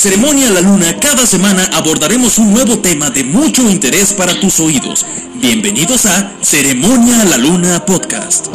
Ceremonia La Luna, cada semana abordaremos un nuevo tema de mucho interés para tus oídos. Bienvenidos a Ceremonia La Luna Podcast.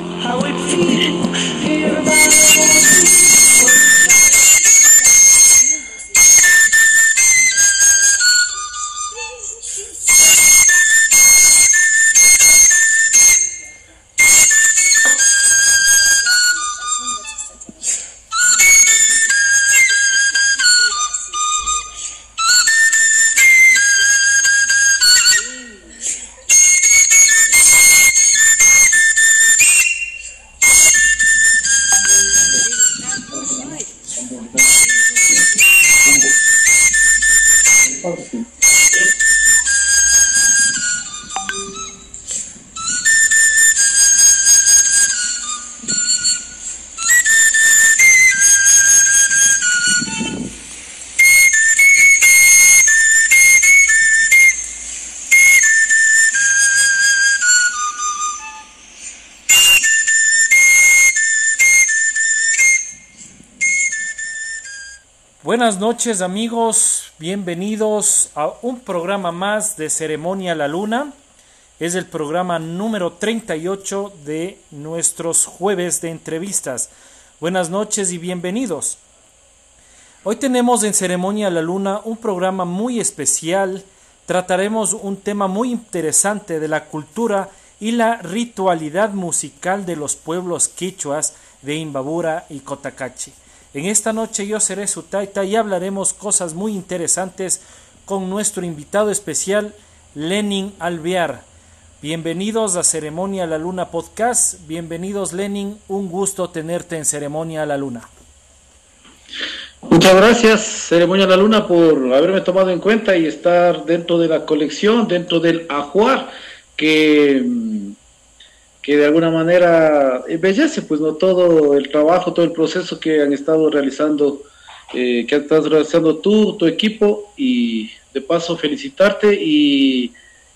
Buenas noches amigos, bienvenidos a un programa más de Ceremonia La Luna. Es el programa número 38 de nuestros jueves de entrevistas. Buenas noches y bienvenidos. Hoy tenemos en Ceremonia La Luna un programa muy especial. Trataremos un tema muy interesante de la cultura y la ritualidad musical de los pueblos quichuas de Imbabura y Cotacachi. En esta noche yo seré su taita y hablaremos cosas muy interesantes con nuestro invitado especial, Lenin Alvear. Bienvenidos a Ceremonia La Luna Podcast. Bienvenidos, Lenin. Un gusto tenerte en Ceremonia La Luna. Muchas gracias, Ceremonia La Luna, por haberme tomado en cuenta y estar dentro de la colección, dentro del ajuar, que que de alguna manera embellece pues no todo el trabajo, todo el proceso que han estado realizando, eh, que estado realizando tú, tu equipo y de paso felicitarte y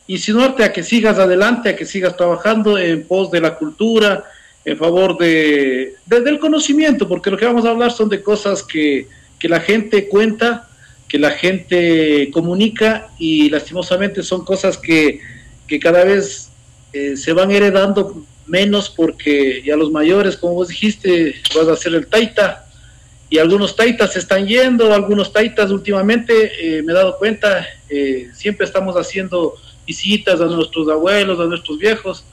insinuarte a que sigas adelante, a que sigas trabajando en pos de la cultura, en favor de, del conocimiento, porque lo que vamos a hablar son de cosas que, que la gente cuenta, que la gente comunica y lastimosamente son cosas que, que cada vez eh, se van heredando menos porque ya los mayores, como vos dijiste, vas a hacer el taita. Y algunos taitas se están yendo, algunos taitas últimamente, eh, me he dado cuenta, eh, siempre estamos haciendo visitas a nuestros abuelos, a nuestros viejos,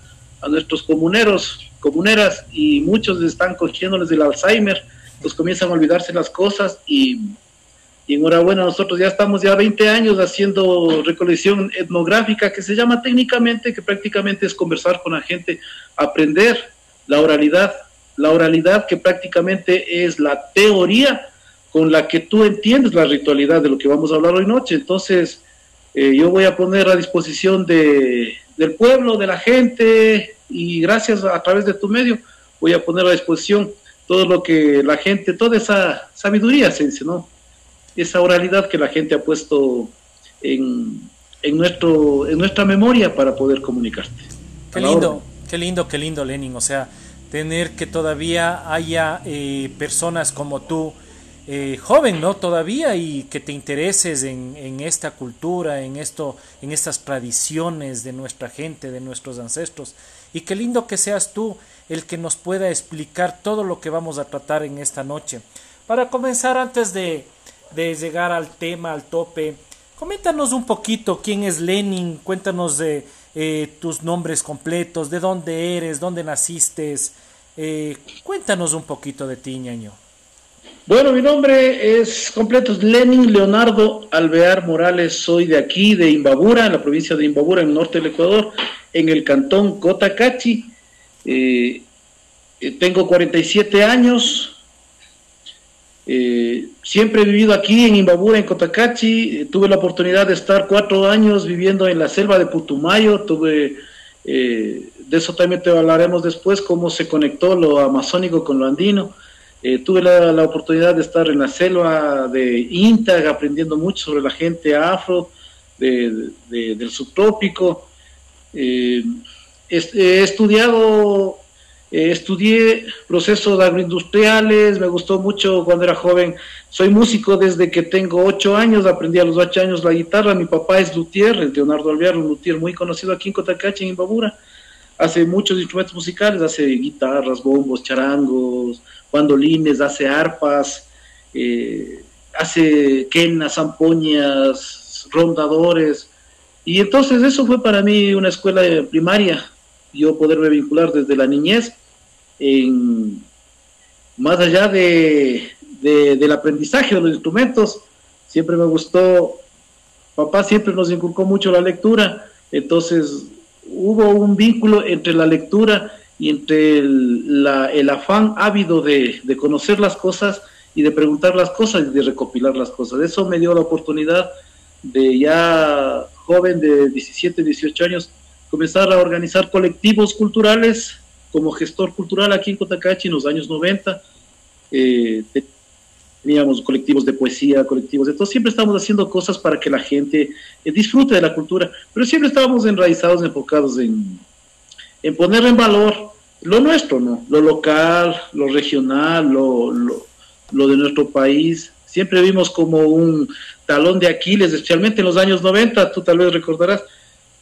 a nuestros comuneros, comuneras y muchos están cogiéndoles el Alzheimer, pues comienzan a olvidarse las cosas y y enhorabuena, nosotros ya estamos ya 20 años haciendo recolección etnográfica que se llama técnicamente, que prácticamente es conversar con la gente, aprender la oralidad, la oralidad que prácticamente es la teoría con la que tú entiendes la ritualidad de lo que vamos a hablar hoy noche. Entonces, eh, yo voy a poner a disposición de, del pueblo, de la gente, y gracias a, través de tu medio, voy a poner a disposición todo lo que la gente, toda esa sabiduría, Sense, ¿no? Esa oralidad que la gente ha puesto en, en, nuestro, en nuestra memoria para poder comunicarte. Qué lindo, qué lindo, qué lindo, Lenin. O sea, tener que todavía haya eh, personas como tú, eh, joven, ¿no? Todavía y que te intereses en, en, esta cultura, en esto, en estas tradiciones de nuestra gente, de nuestros ancestros. Y qué lindo que seas tú el que nos pueda explicar todo lo que vamos a tratar en esta noche. Para comenzar, antes de, de llegar al tema, al tope. Coméntanos un poquito quién es Lenin, cuéntanos de eh, tus nombres completos, de dónde eres, dónde naciste. Eh, cuéntanos un poquito de ti, ñaño. Bueno, mi nombre es completo, es Lenin Leonardo Alvear Morales. Soy de aquí, de Imbabura, en la provincia de Imbabura, en el norte del Ecuador, en el cantón Cotacachi. Eh, tengo 47 años, eh, siempre he vivido aquí en Imbabura, en Cotacachi. Eh, tuve la oportunidad de estar cuatro años viviendo en la selva de Putumayo. Tuve, eh, de eso también te hablaremos después, cómo se conectó lo amazónico con lo andino. tuve la, oportunidad de estar en la selva de Intag, aprendiendo mucho sobre la gente afro del subtrópico. he estudiado Eh, estudié procesos agroindustriales, me gustó mucho cuando era joven. Soy músico desde que tengo ocho años, aprendí a los ocho años la guitarra. Mi papá es luthier, el Leonardo Alvear, un luthier muy conocido aquí en Cotacachi, en Imbabura. Hace muchos instrumentos musicales, hace guitarras, bombos, charangos, bandolines, hace arpas, eh, hace quenas, zampoñas, rondadores. Y entonces eso fue para mí una escuela primaria, yo poderme vincular desde la niñez en, más allá de, del aprendizaje de los instrumentos, siempre me gustó, papá siempre nos inculcó mucho la lectura, entonces hubo un vínculo entre la lectura y entre el, el afán ávido de, de, conocer las cosas y de preguntar las cosas y de recopilar las cosas. Eso me dio la oportunidad de ya joven de 17, 18 años comenzar a organizar colectivos culturales como gestor cultural aquí en Cotacachi en los años 90. Eh, teníamos colectivos de poesía, colectivos de todo. Siempre estábamos haciendo cosas para que la gente eh, disfrute de la cultura, pero siempre estábamos enraizados, enfocados en, en poner en valor lo nuestro, ¿no? Lo local, lo regional, lo, lo, lo de nuestro país. Siempre vimos como un talón de Aquiles, especialmente en los años 90, tú tal vez recordarás,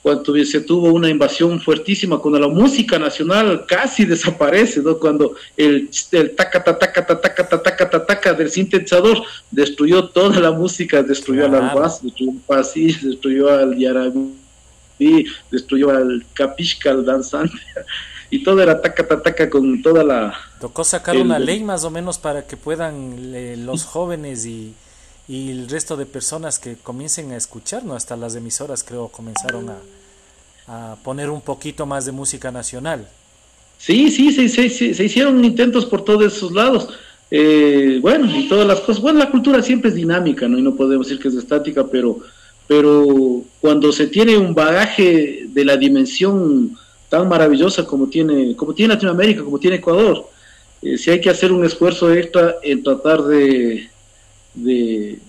cuando se tuvo una invasión fuertísima, cuando la música nacional casi desaparece, ¿no? cuando el, el taca, taca, taca, taca, taca, taca, del sintetizador destruyó toda la música, destruyó al albaz, destruyó al pasis, destruyó al yarabí, destruyó al capishka, al danzante, y todo era taca, taca, taca con toda la... Tocó sacar el, una ley más o menos para que puedan eh, los jóvenes y y el resto de personas que comiencen a escucharnos, hasta las emisoras creo comenzaron a, a poner un poquito más de música nacional. Sí, sí, sí, sí, se hicieron intentos por todos esos lados. Eh, bueno, y todas las cosas. Bueno, la cultura siempre es dinámica, ¿no? Y no podemos decir que es estática, pero, pero cuando se tiene un bagaje de la dimensión tan maravillosa como tiene, como tiene Latinoamérica, como tiene Ecuador, eh, si hay que hacer un esfuerzo extra en tratar de, de,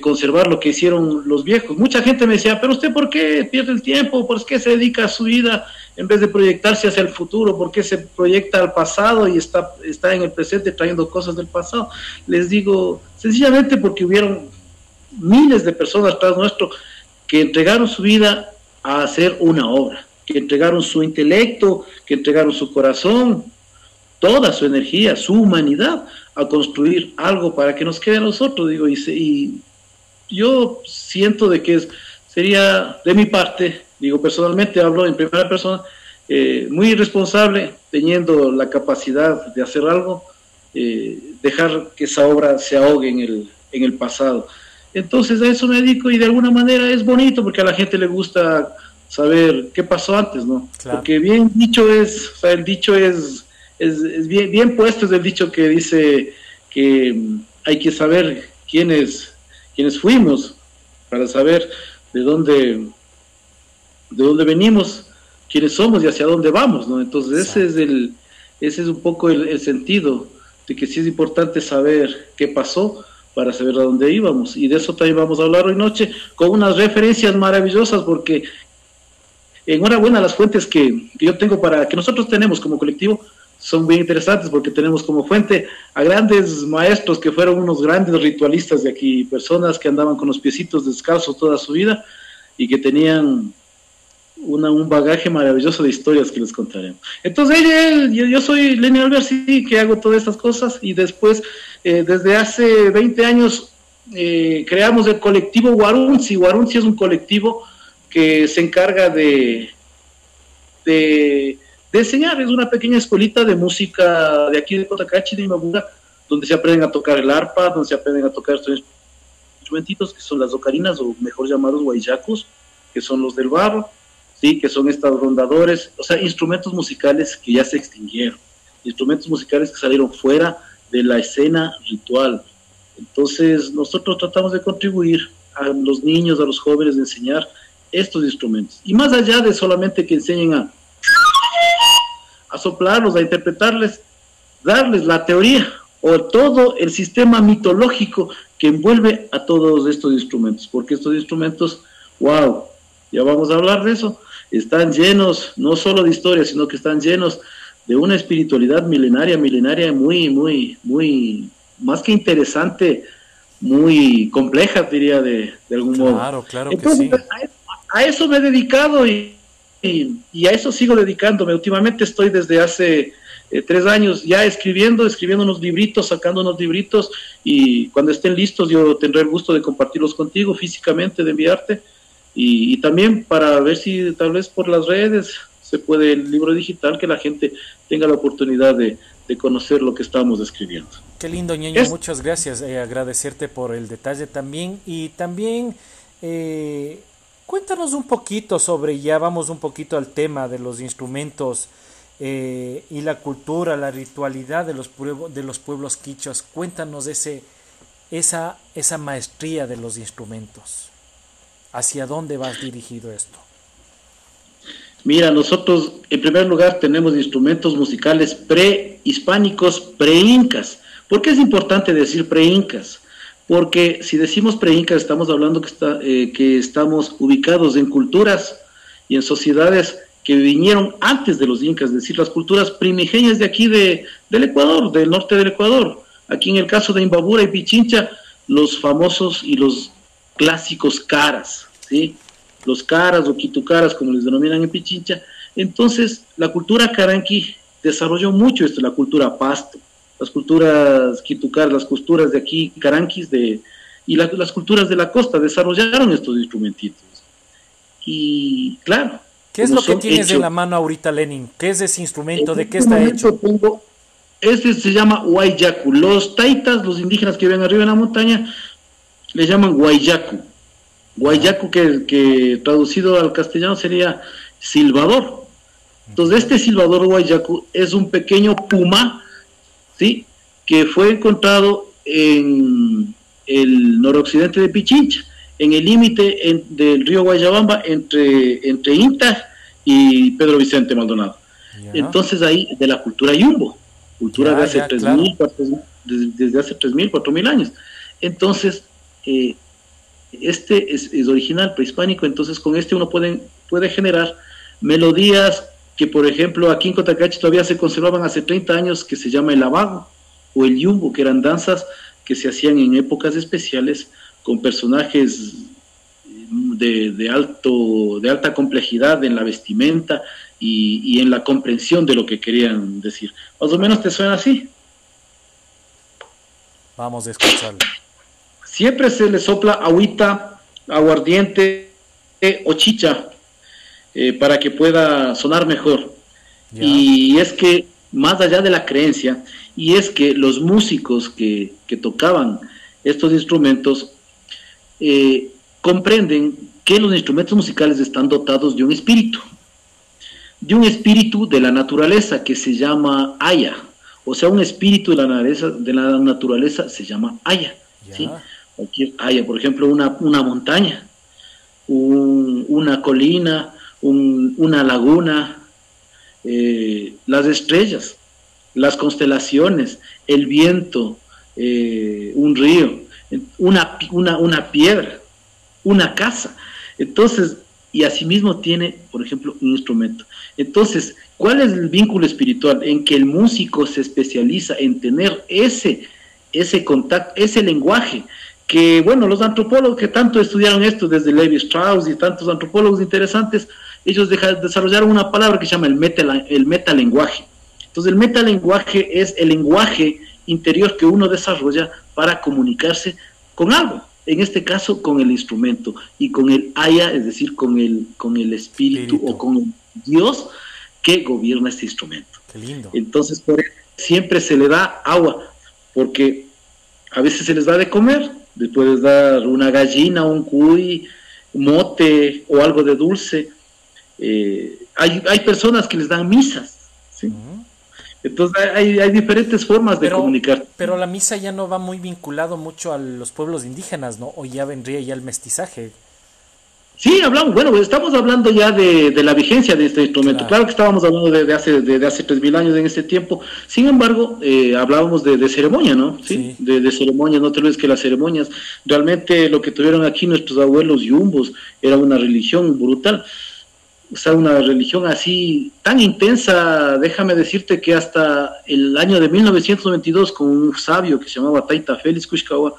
conservar lo que hicieron los viejos. Mucha gente me decía, pero usted por qué pierde el tiempo, por qué se dedica a su vida en vez de proyectarse hacia el futuro, por qué se proyecta al pasado y está, está en el presente trayendo cosas del pasado. Les digo, sencillamente porque hubieron miles de personas tras nuestro que entregaron su vida a hacer una obra, que entregaron su intelecto, que entregaron su corazón, toda su energía, su humanidad a construir algo para que nos quede a nosotros, digo, y, y yo siento de que es, sería de mi parte, digo, personalmente hablo en primera persona, eh, muy irresponsable, teniendo la capacidad de hacer algo, eh, dejar que esa obra se ahogue en el, en el pasado. Entonces a eso me dedico y de alguna manera es bonito porque a la gente le gusta saber qué pasó antes, ¿no? Porque bien dicho es, o sea, el dicho es es, bien, bien puesto es el dicho que dice que mm, hay que saber quiénes, quiénes fuimos para saber de dónde, de dónde venimos, quiénes somos y hacia dónde vamos, ¿no? Entonces ese es el, ese es un poco el, sentido de que sí es importante saber qué pasó para saber a dónde íbamos. Y de eso también vamos a hablar hoy noche con unas referencias maravillosas porque enhorabuena las fuentes que, que yo tengo para que nosotros tenemos como colectivo son bien interesantes porque tenemos como fuente a grandes maestros que fueron unos grandes ritualistas de aquí, personas que andaban con los piecitos descalzos toda su vida y que tenían una, un bagaje maravilloso de historias que les contaremos. Entonces, yo, yo, soy Lenny Albert, sí, que hago todas estas cosas y después, eh, desde hace 20 años, eh, creamos el colectivo Warunzi. Warunzi es un colectivo que se encarga de de enseñar. Es una pequeña escuelita de música de aquí de Cotacachi, de Imabura, donde se aprenden a tocar el arpa, donde se aprenden a tocar estos instrumentitos que son las ocarinas, o mejor llamados guayacos, que son los del barro, sí, que son estos rondadores, o sea, instrumentos musicales que ya se extinguieron, instrumentos musicales que salieron fuera de la escena ritual. Entonces, nosotros tratamos de contribuir a los niños, a los jóvenes, de enseñar estos instrumentos. Y más allá de solamente que enseñen a a soplarlos, a interpretarles, darles la teoría o todo el sistema mitológico que envuelve a todos estos instrumentos, porque estos instrumentos, wow, ya vamos a hablar de eso, están llenos no solo de historia, sino que están llenos de una espiritualidad milenaria, milenaria muy, muy, muy, más que interesante, muy compleja, diría de, algún modo. Claro, claro que sí. A, eso me he dedicado y, y, a eso sigo dedicándome. Últimamente estoy desde hace eh, tres años ya escribiendo, escribiendo unos libritos, sacando unos libritos y cuando estén listos yo tendré el gusto de compartirlos contigo físicamente, de enviarte y, y también para ver si tal vez por las redes se puede el libro digital que la gente tenga la oportunidad de, conocer lo que estamos escribiendo. Qué lindo, Ñeño, muchas gracias. Eh, agradecerte por el detalle también. Y también eh, cuéntanos un poquito sobre, ya vamos un poquito al tema de los instrumentos eh, y la cultura, la ritualidad de los, pueblos, de los pueblos quichos. Cuéntanos ese, esa, esa maestría de los instrumentos. ¿Hacia dónde vas dirigido esto? Mira, nosotros en primer lugar tenemos instrumentos musicales prehispánicos, pre-incas. ¿Por qué es importante decir pre-incas? Porque si decimos pre-incas estamos hablando que, está, eh, que estamos ubicados en culturas y en sociedades que vinieron antes de los incas, es decir, las culturas primigenias de aquí de, del Ecuador, del norte del Ecuador. Aquí en el caso de Imbabura y Pichincha, los famosos y los clásicos caras, ¿sí? los caras o quitucaras, como les denominan en Pichincha. Entonces, la cultura caranqui desarrolló mucho esto, la cultura pasto, las culturas quitucaras, las culturas de aquí, caranquis, de, y las culturas de la costa desarrollaron estos instrumentitos. Y claro. ¿Qué es lo que tienes en la mano ahorita, Lenin? ¿Qué es ese instrumento? ¿De qué está hecho? este se llama Huayyacu. Los taitas, los indígenas que viven arriba en la montaña, le llaman Huayyacu. Guayaco, que, que traducido al castellano sería silbador. Entonces, este silbador guayaco es un pequeño puma, ¿sí? Que fue encontrado en el noroccidente de Pichincha, en el límite del río Guayabamba entre, entre Inta y Pedro Vicente Maldonado. Entonces, ahí, de la cultura yumbo, cultura de hace 3.000, desde, hace 3.000, 4.000 años. Entonces, eh, este es, original prehispánico, entonces con este uno puede, puede generar melodías que, por ejemplo, aquí en Cotacachi todavía se conservaban hace 30 años, que se llama el abago o el yumbo, que eran danzas que se hacían en épocas especiales con personajes de, alto, de alta complejidad en la vestimenta y, y, en la comprensión de lo que querían decir. Más o menos te suena así. Vamos a escucharlo. Siempre se le sopla agüita, aguardiente o chicha eh, para que pueda sonar mejor. Y es que, más allá de la creencia, y es que los músicos que, tocaban estos instrumentos eh, comprenden que los instrumentos musicales están dotados de un espíritu, de un espíritu de la naturaleza que se llama Aya, o sea, un espíritu de la naturaleza, de la naturaleza se llama Aya. ¿sí? haya, por ejemplo, una, una montaña, una colina, una laguna, eh, las estrellas, las constelaciones, el viento, eh, un río, una, una, una piedra, una casa. Entonces, y asimismo tiene, por ejemplo, un instrumento. Entonces, ¿cuál es el vínculo espiritual? En que el músico se especializa en tener ese, ese contacto, ese lenguaje que, bueno, los antropólogos que tanto estudiaron esto, desde Levi Strauss y tantos antropólogos interesantes, ellos desarrollaron una palabra que se llama el, meta, el metalenguaje. Entonces, el metalenguaje es el lenguaje interior que uno desarrolla para comunicarse con algo, en este caso con el instrumento y con el haya, es decir, con el, con el espíritu, o con el Dios que gobierna este instrumento. Qué lindo. Entonces, siempre se le da agua, porque a veces se les da de comer, le puedes dar una gallina, un cuy, mote o algo de dulce. Eh, hay, hay personas que les dan misas, Entonces hay, hay, diferentes formas de comunicar. Pero la misa ya no va muy vinculado mucho a los pueblos indígenas, ¿no? O ya vendría ya el mestizaje. Sí, hablamos, bueno, estamos hablando ya de, la vigencia de este instrumento. Claro, que estábamos hablando de, hace de, hace 3.000 años en este tiempo. Sin embargo, eh, hablábamos de, ceremonia, ¿no? Sí, De, ceremonia, no te olvides que las ceremonias, realmente lo que tuvieron aquí nuestros abuelos yumbos era una religión brutal. Sea, una religión así tan intensa, déjame decirte que hasta el año de 1992, con un sabio que se llamaba Taita Félix Kushkawa,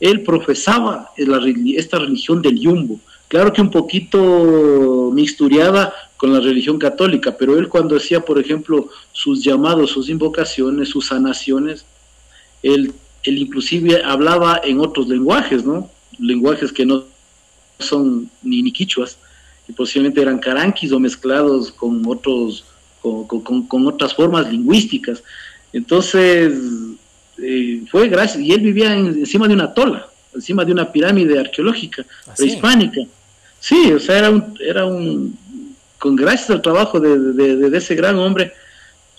él profesaba esta religión del Yumbo. Claro que un poquito mixturiada con la religión católica, pero él cuando hacía, por ejemplo, sus llamados, sus invocaciones, sus sanaciones, él, él inclusive hablaba en otros lenguajes, ¿no? Lenguajes que no son ni, ni quichuas, y posiblemente eran caranquis o mezclados con otros con, otras formas lingüísticas. Entonces, eh, fue gracias, y él vivía encima de una tola, encima de una pirámide arqueológica ¿Ah, prehispánica. Sí, o sea, era un, era un con gracias al trabajo de, ese gran hombre,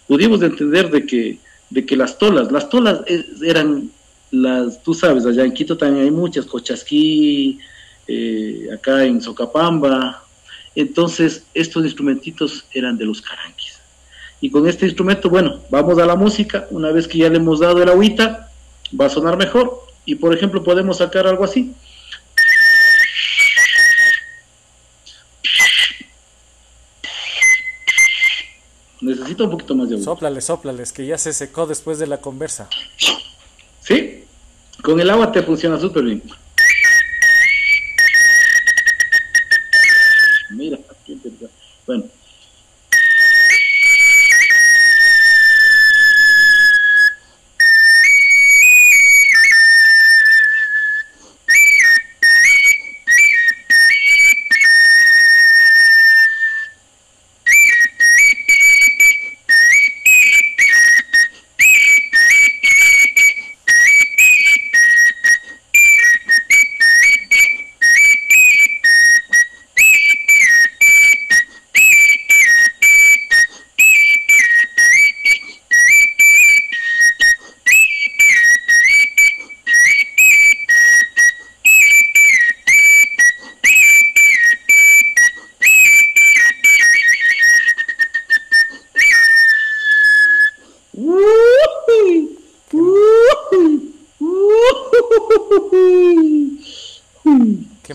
pudimos entender de que, de que las tolas, las tolas eran las, tú sabes, allá en Quito también hay muchas, Cochasquí, eh, acá en Socapamba, entonces, estos instrumentitos eran de los caranquis. Y con este instrumento, bueno, vamos a la música. Una vez que ya le hemos dado el agüita, va a sonar mejor. Y por ejemplo, podemos sacar algo así. Necesito un poquito más de agua. Sóplale, sóplales, que ya se secó después de la conversa. ¿Sí? Con el agua te funciona súper bien. Bueno.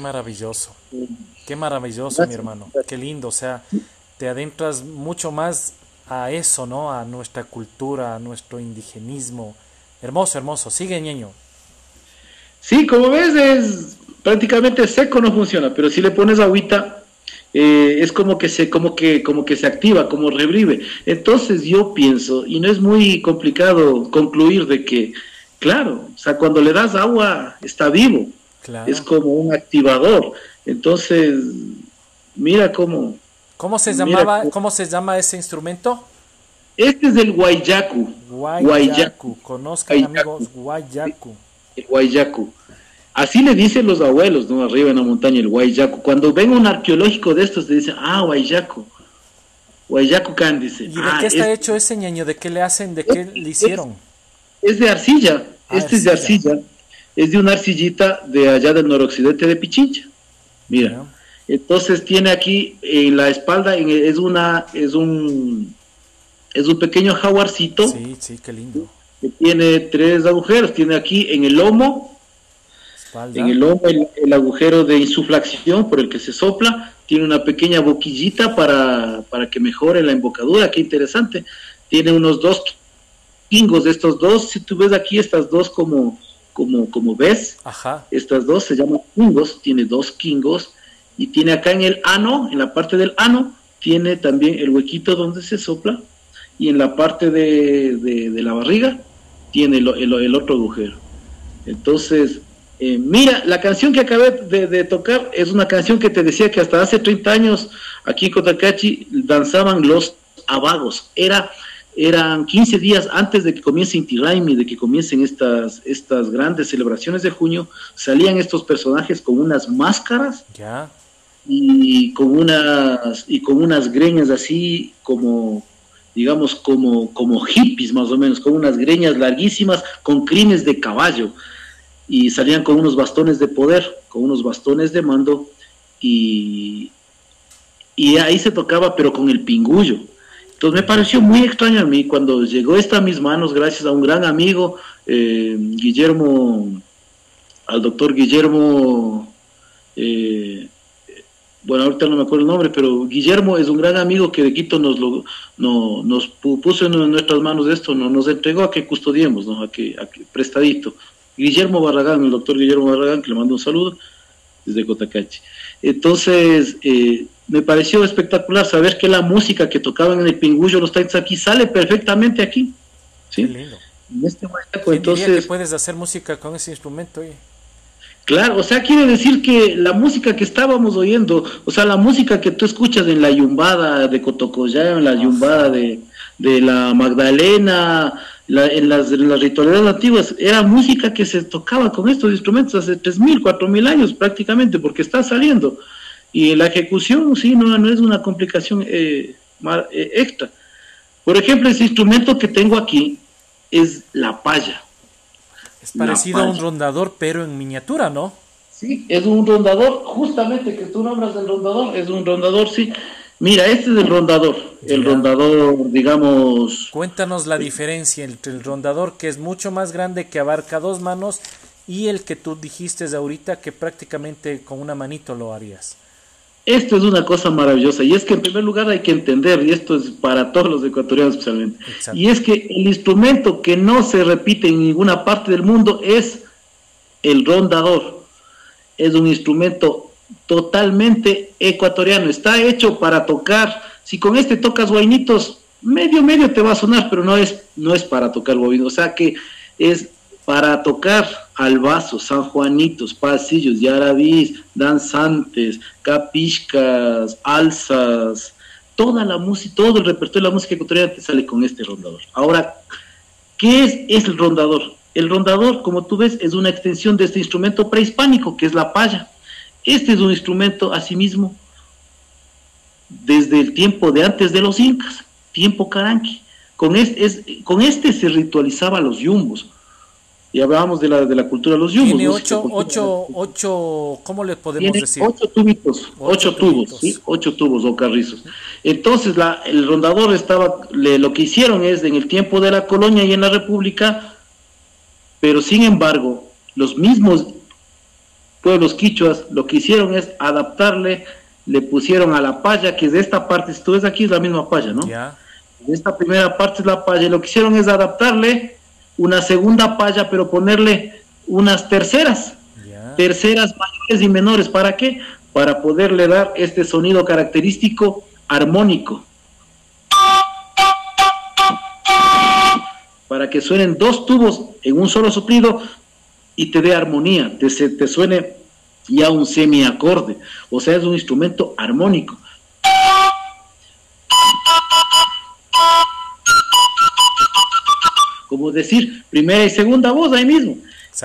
Maravilloso. Qué maravilloso, mi hermano. Qué lindo. O sea, te adentras mucho más a eso, ¿no? A nuestra cultura, a nuestro indigenismo. Hermoso, hermoso. Sigue, ñeño. Sí, como ves, es prácticamente seco, no funciona, pero si le pones agüita, eh, es como que se, como que, como que se activa, como revive. Entonces yo pienso, y no es muy complicado concluir de que, claro, o sea, cuando le das agua, está vivo es como un activador. Entonces, mira cómo... ¿Cómo se, llamaba, ¿cómo se llama ese instrumento? Este es el guayacu. Guayacu, conozcan amigos, guayacu. El guayacu. Así le dicen los abuelos, ¿no? Arriba en la montaña, el guayacu. Cuando ven un arqueológico de estos, te dicen, ah, guayacu. Guayacu can, dice. ¿Y de ah, qué está hecho ese ñaño? ¿De qué le hacen? ¿De qué le hicieron? Es, de arcilla. Ah, este es de arcilla es de una arcillita de allá del noroccidente de Pichincha. Mira, entonces tiene aquí en la espalda es una es un es un pequeño jaguarcito. Sí, sí, qué lindo. Que tiene tres agujeros. Tiene aquí en el lomo, en el lomo el, agujero de insuflación por el que se sopla. Tiene una pequeña boquillita para, para que mejore la embocadura. Qué interesante. Tiene unos dos pingos de estos dos. Si tú ves aquí estas dos como como, como ves, estas dos se llaman kingos, tiene dos kingos, y tiene acá en el ano, en la parte del ano, tiene también el huequito donde se sopla, y en la parte de, de, la barriga tiene el, el, otro agujero. Entonces, eh, mira, la canción que acabé de, de, tocar es una canción que te decía que hasta hace 30 años aquí en Cotacachi danzaban los abagos. Era eran 15 días antes de que comience Inti Raimi, de que comiencen estas, estas grandes celebraciones de junio, salían estos personajes con unas máscaras y con unas y con unas greñas así como digamos como como hippies más o menos, con unas greñas larguísimas con crines de caballo. Y salían con unos bastones de poder, con unos bastones de mando y y ahí se tocaba pero con el pingullo entonces me pareció muy extraño a mí cuando llegó esta a mis manos gracias a un gran amigo, eh, Guillermo, al doctor Guillermo, eh, bueno, ahorita no me acuerdo el nombre, pero Guillermo es un gran amigo que de Quito nos lo, no, nos puso en nuestras manos esto, no, nos entregó a que custodiemos, ¿no? a, que, a que prestadito. Guillermo Barragán, el doctor Guillermo Barragán, que le mando un saludo desde Cotacachi. Entonces, eh, me pareció espectacular saber que la música que tocaban en el Pingullo, los Taitas aquí, sale perfectamente aquí. ¿sí? lindo. En este entonces... que puedes hacer música con ese instrumento? Oye? Claro, o sea, quiere decir que la música que estábamos oyendo, o sea, la música que tú escuchas en la yumbada de Cotocollá, en la yumbada de, de la Magdalena, en, las, en las ritualidades antiguas, era música que se tocaba con estos instrumentos hace 3.000, 4.000 años prácticamente, porque está saliendo. Y la ejecución, sí, no, no es una complicación eh, eh, extra. Por ejemplo, ese instrumento que tengo aquí es la paya. Es parecido a un rondador, pero en miniatura, ¿no? Sí, es un rondador, justamente que tú nombras el rondador, es un rondador, sí. Mira, este es el rondador, el rondador, digamos... Cuéntanos la diferencia entre el rondador, que es mucho más grande, que abarca dos manos, y el que tú dijiste de ahorita, que prácticamente con una manito lo harías. Esto es una cosa maravillosa y es que en primer lugar hay que entender, y esto es para todos los ecuatorianos especialmente, y es que el instrumento que no se repite en ninguna parte del mundo es el rondador. Es un instrumento totalmente ecuatoriano, está hecho para tocar, si con este tocas guainitos, medio medio te va a sonar, pero no es, no es para tocar guainitos, o sea que es para tocar al vaso, sanjuanitos, pasillos, yarabís, danzantes, capiscas, alzas, toda la música, todo el repertorio de la música ecuatoriana te sale con este rondador. Ahora, ¿qué es, es el rondador? El rondador, como tú ves, es una extensión de este instrumento prehispánico, que es la paya. Este es un instrumento, asimismo, desde el tiempo de antes de los incas, tiempo caranqui. Con este, es, con este se ritualizaba los yumbos y hablábamos de la, de la cultura de los yumbos. Tiene ocho, ocho, ocho, ¿cómo le podemos decir? Ocho tubitos, ocho, tubos, ¿sí? ocho tubos o carrizos. Entonces la, el rondador estaba, le, lo que hicieron es en el tiempo de la colonia y en la república, pero sin embargo, los mismos pueblos quichuas lo que hicieron es adaptarle, le pusieron a la paya, que es de esta parte, si tú ves aquí es la misma paya, ¿no? Ya. Esta primera parte es la y lo que hicieron es adaptarle una segunda palla, pero ponerle unas terceras, terceras mayores y menores. ¿Para qué? Para poderle dar este sonido característico armónico. Para que suenen dos tubos en un solo soplido y te dé armonía, te, te suene ya un semiacorde, o sea, es un instrumento armónico. Como decir primera y segunda voz ahí mismo.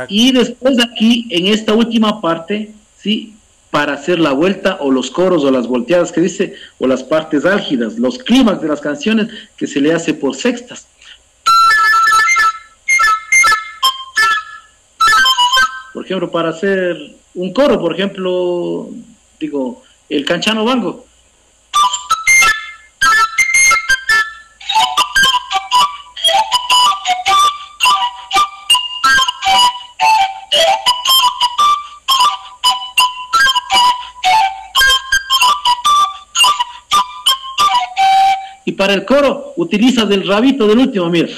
Y después aquí, en esta última parte, ¿sí? para hacer la vuelta o los coros o las volteadas que dice, o las partes álgidas, los clímax de las canciones que se le hace por sextas. Por ejemplo, para hacer un coro, por ejemplo, digo, el canchano bango, para el coro utilizas el rabito del último, mira.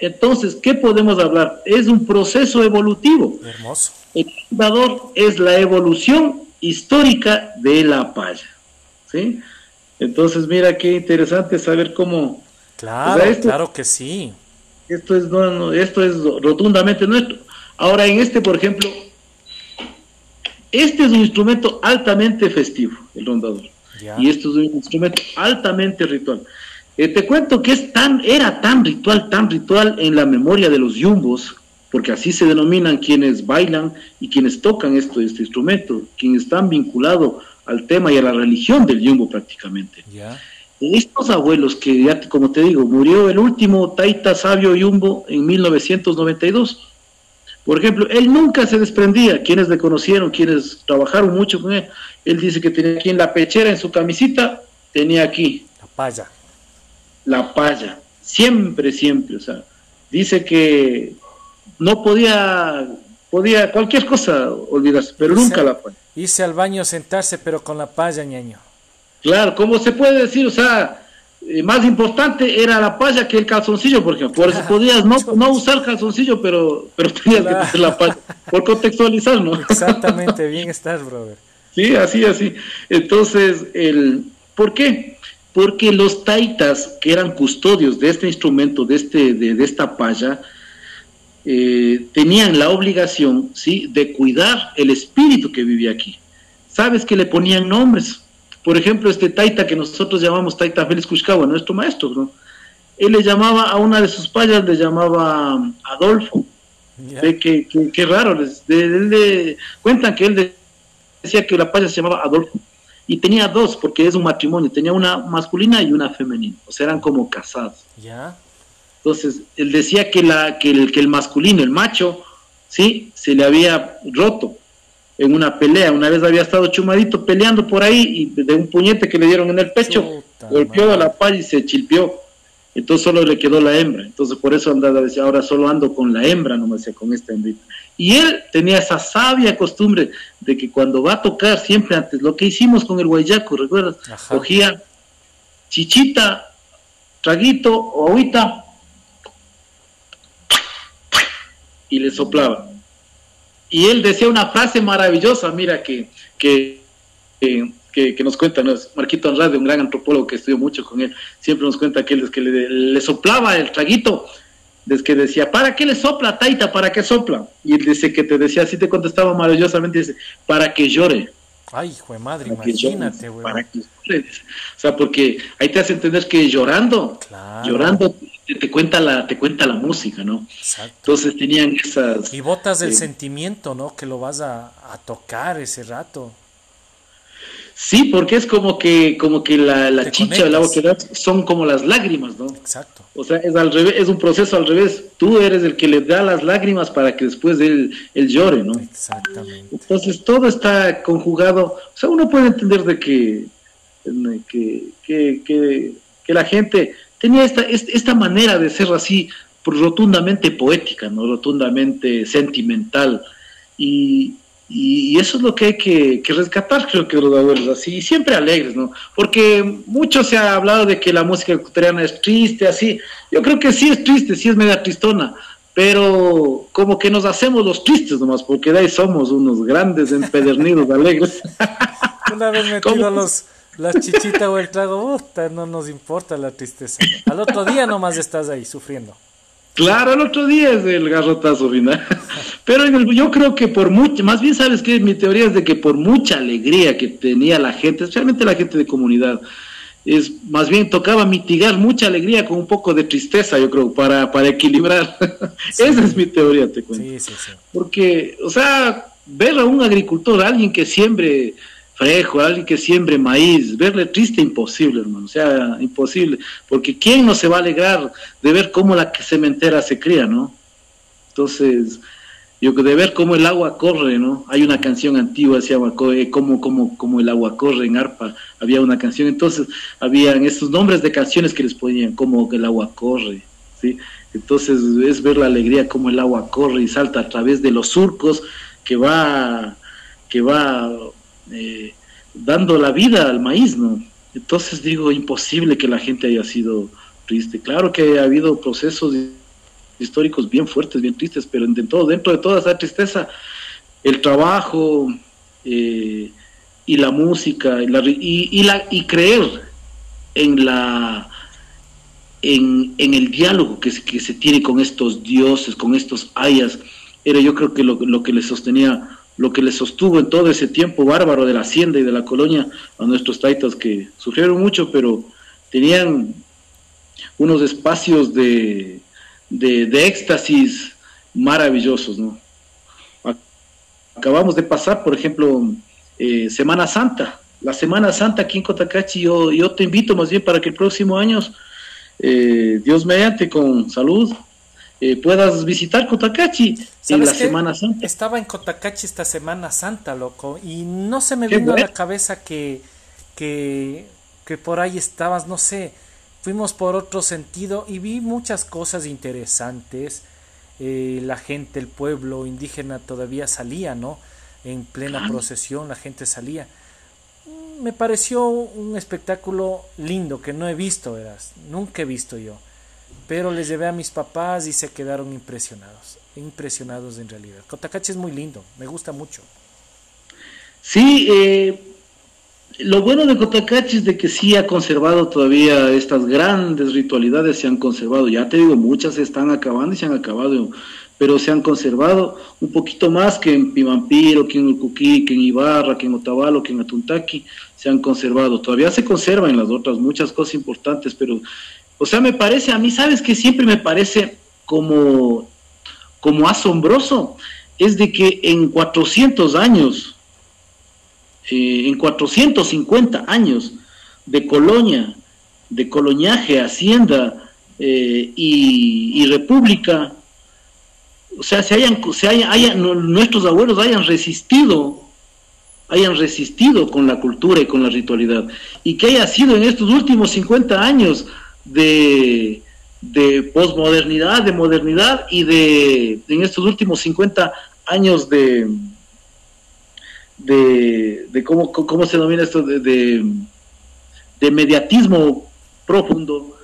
Entonces, ¿qué podemos hablar? Es un proceso evolutivo. Hermoso. El fundador es la evolución histórica de la paya. ¿sí? Entonces, mira qué interesante saber cómo. Claro, claro que sí. Esto es, no, esto es rotundamente nuestro. Ahora, en este, por ejemplo, este es un instrumento altamente festivo, el rondador. Y esto es un instrumento altamente ritual. Eh, te cuento que es tan, era tan ritual, tan ritual en la memoria de los yumbos, porque así se denominan quienes bailan y quienes tocan esto, este instrumento, quienes están vinculados al tema y a la religión del yumbo prácticamente. Estos abuelos que, ya, como te digo, murió el último taita sabio yumbo en 1992. Por ejemplo, él nunca se desprendía, quienes le conocieron, quienes trabajaron mucho con él, él dice que tenía aquí en la pechera, en su camisita, tenía aquí. La paya. La paya, siempre, siempre, o sea, dice que no podía, podía cualquier cosa olvidarse, pero nunca la paya. Irse al baño, sentarse, pero con la paya, ñaño. Claro, como se puede decir, o sea, eh, más importante era la paya que el calzoncillo, por ejemplo. Por eso podías no, no usar calzoncillo, pero, pero tenías que tener la paya, por contextualizar, ¿no? Exactamente, bien estás, brother. Sí, así, así. Entonces, el, ¿por qué? Porque los taitas, que eran custodios de este instrumento, de, este, de, de esta paya, eh, tenían la obligación, ¿sí?, de cuidar el espíritu que vivía aquí. ¿Sabes que le ponían nombres? Por ejemplo, este Taita que nosotros llamamos Taita Félix Cuscagua, nuestro maestro, ¿no? Él le llamaba a una de sus payas, le llamaba um, Adolfo. De que, que, raro, les, de, cuentan que él decía que la paya se llamaba Adolfo. Y tenía dos, porque es un matrimonio, tenía una masculina y una femenina, o sea, eran como casados. Ya. Entonces, él decía que, la, que, el, que el masculino, el macho, ¿sí? Se le había roto en una pelea. Una vez había estado chumadito peleando por ahí y de un puñete que le dieron en el pecho, golpeó a la paz y se chilpió. Entonces solo le quedó la hembra. Entonces por eso andaba, decía, ahora solo ando con la hembra, no me decía, con esta hembrita. Y él tenía esa sabia costumbre de que cuando va a tocar, siempre antes, lo que hicimos con el guayaco, ¿recuerdas? Cogía chichita, traguito o agüita y le soplaba y él decía una frase maravillosa, mira, que, que, que, nos cuenta, ¿no? Marquito Andrade, un gran antropólogo que estudió mucho con él, siempre nos cuenta que él que le, soplaba el traguito, desde que decía, ¿para qué le sopla, Taita? ¿Para qué sopla? Y él dice que te decía, así te contestaba maravillosamente, dice, para que llore. Ay, hijo de madre, imagínate, güey. Para que llore. O sea, porque ahí te hace entender que llorando, llorando te, cuenta la te cuenta la música, ¿no? Exacto. Entonces tenían esas y botas del eh, sentimiento, ¿no? Que lo vas a, tocar ese rato. Sí, porque es como que como que la, la chicha, agua que das son como las lágrimas, ¿no? Exacto. O sea, es al revés, es un proceso al revés. Tú eres el que le da las lágrimas para que después él, él llore, ¿no? Exactamente. Entonces todo está conjugado. O sea, uno puede entender de que, que, que, que, que la gente tenía esta, esta manera de ser así rotundamente poética, ¿no? rotundamente sentimental. Y, y, eso es lo que hay que, rescatar, creo que los abuelos, así, y siempre alegres, ¿no? Porque mucho se ha hablado de que la música ecuatoriana es triste, así. Yo creo que sí es triste, sí es media tristona, pero como que nos hacemos los tristes nomás, porque de ahí somos unos grandes empedernidos alegres. Una vez metido los la chichita o el trago, no nos importa la tristeza. Al otro día nomás estás ahí sufriendo. Claro, al otro día es el garrotazo final. Pero yo creo que por mucho, más bien sabes que mi teoría es de que por mucha alegría que tenía la gente, especialmente la gente de comunidad, es más bien tocaba mitigar mucha alegría con un poco de tristeza, yo creo, para, para equilibrar. Esa es mi teoría, te cuento. Sí, sí, sí. Porque, o sea, ver a un agricultor, alguien que siembre frejo, alguien que siembre maíz, verle triste, imposible, hermano, o sea, imposible, porque ¿quién no se va a alegrar de ver cómo la cementera se cría, no? Entonces, yo de ver cómo el agua corre, ¿no? Hay una canción antigua, se llama eh, cómo, cómo, cómo el agua corre en arpa, había una canción, entonces habían estos nombres de canciones que les ponían, como el agua corre, ¿sí? Entonces es ver la alegría cómo el agua corre y salta a través de los surcos que va, que va eh, dando la vida al maíz, ¿no? Entonces digo, imposible que la gente haya sido triste. Claro que ha habido procesos históricos bien fuertes, bien tristes, pero dentro, de toda esa tristeza, el trabajo eh, y la música y, la, creer en la en, el diálogo que se, tiene con estos dioses, con estos ayas, era yo creo que lo, lo que le sostenía lo que les sostuvo en todo ese tiempo bárbaro de la hacienda y de la colonia a nuestros taitas que sufrieron mucho, pero tenían unos espacios de, de, éxtasis maravillosos, ¿no? Acabamos de pasar, por ejemplo, eh, Semana Santa. La Semana Santa aquí en Cotacachi, yo, yo te invito más bien para que el próximo año, eh, Dios mediante, con salud, eh, puedas visitar Cotacachi en la Semana Santa. Estaba en Cotacachi esta Semana Santa, loco, y no se me vino a la cabeza que, que, que por ahí estabas, no sé, fuimos por otro sentido y vi muchas cosas interesantes. Eh, la gente, el pueblo indígena todavía salía, ¿no? En plena procesión la gente salía. Me pareció un espectáculo lindo que no he visto, verás, nunca he visto yo pero les llevé a mis papás y se quedaron impresionados, impresionados en realidad. Cotacachi es muy lindo, me gusta mucho. Sí, eh, lo bueno de Cotacachi es de que sí ha conservado todavía estas grandes ritualidades, se han conservado, ya te digo, muchas se están acabando y se han acabado, pero se han conservado un poquito más que en Pimampiro, que en Ucuquí, que en Ibarra, que en Otavalo, que en Atuntaqui, se han conservado. Todavía se conservan las otras muchas cosas importantes, pero o sea, me parece, a mí, ¿sabes que Siempre me parece como, como asombroso, es de que en 400 años, eh, en 450 años de colonia, de coloniaje, hacienda eh, y, república, o sea, se hayan, se hayan, nuestros abuelos hayan resistido, hayan resistido con la cultura y con la ritualidad, y que haya sido en estos últimos 50 años de, de posmodernidad, de modernidad y de, en estos últimos 50 años de, de, cómo, cómo, se denomina esto, de, de, mediatismo profundo,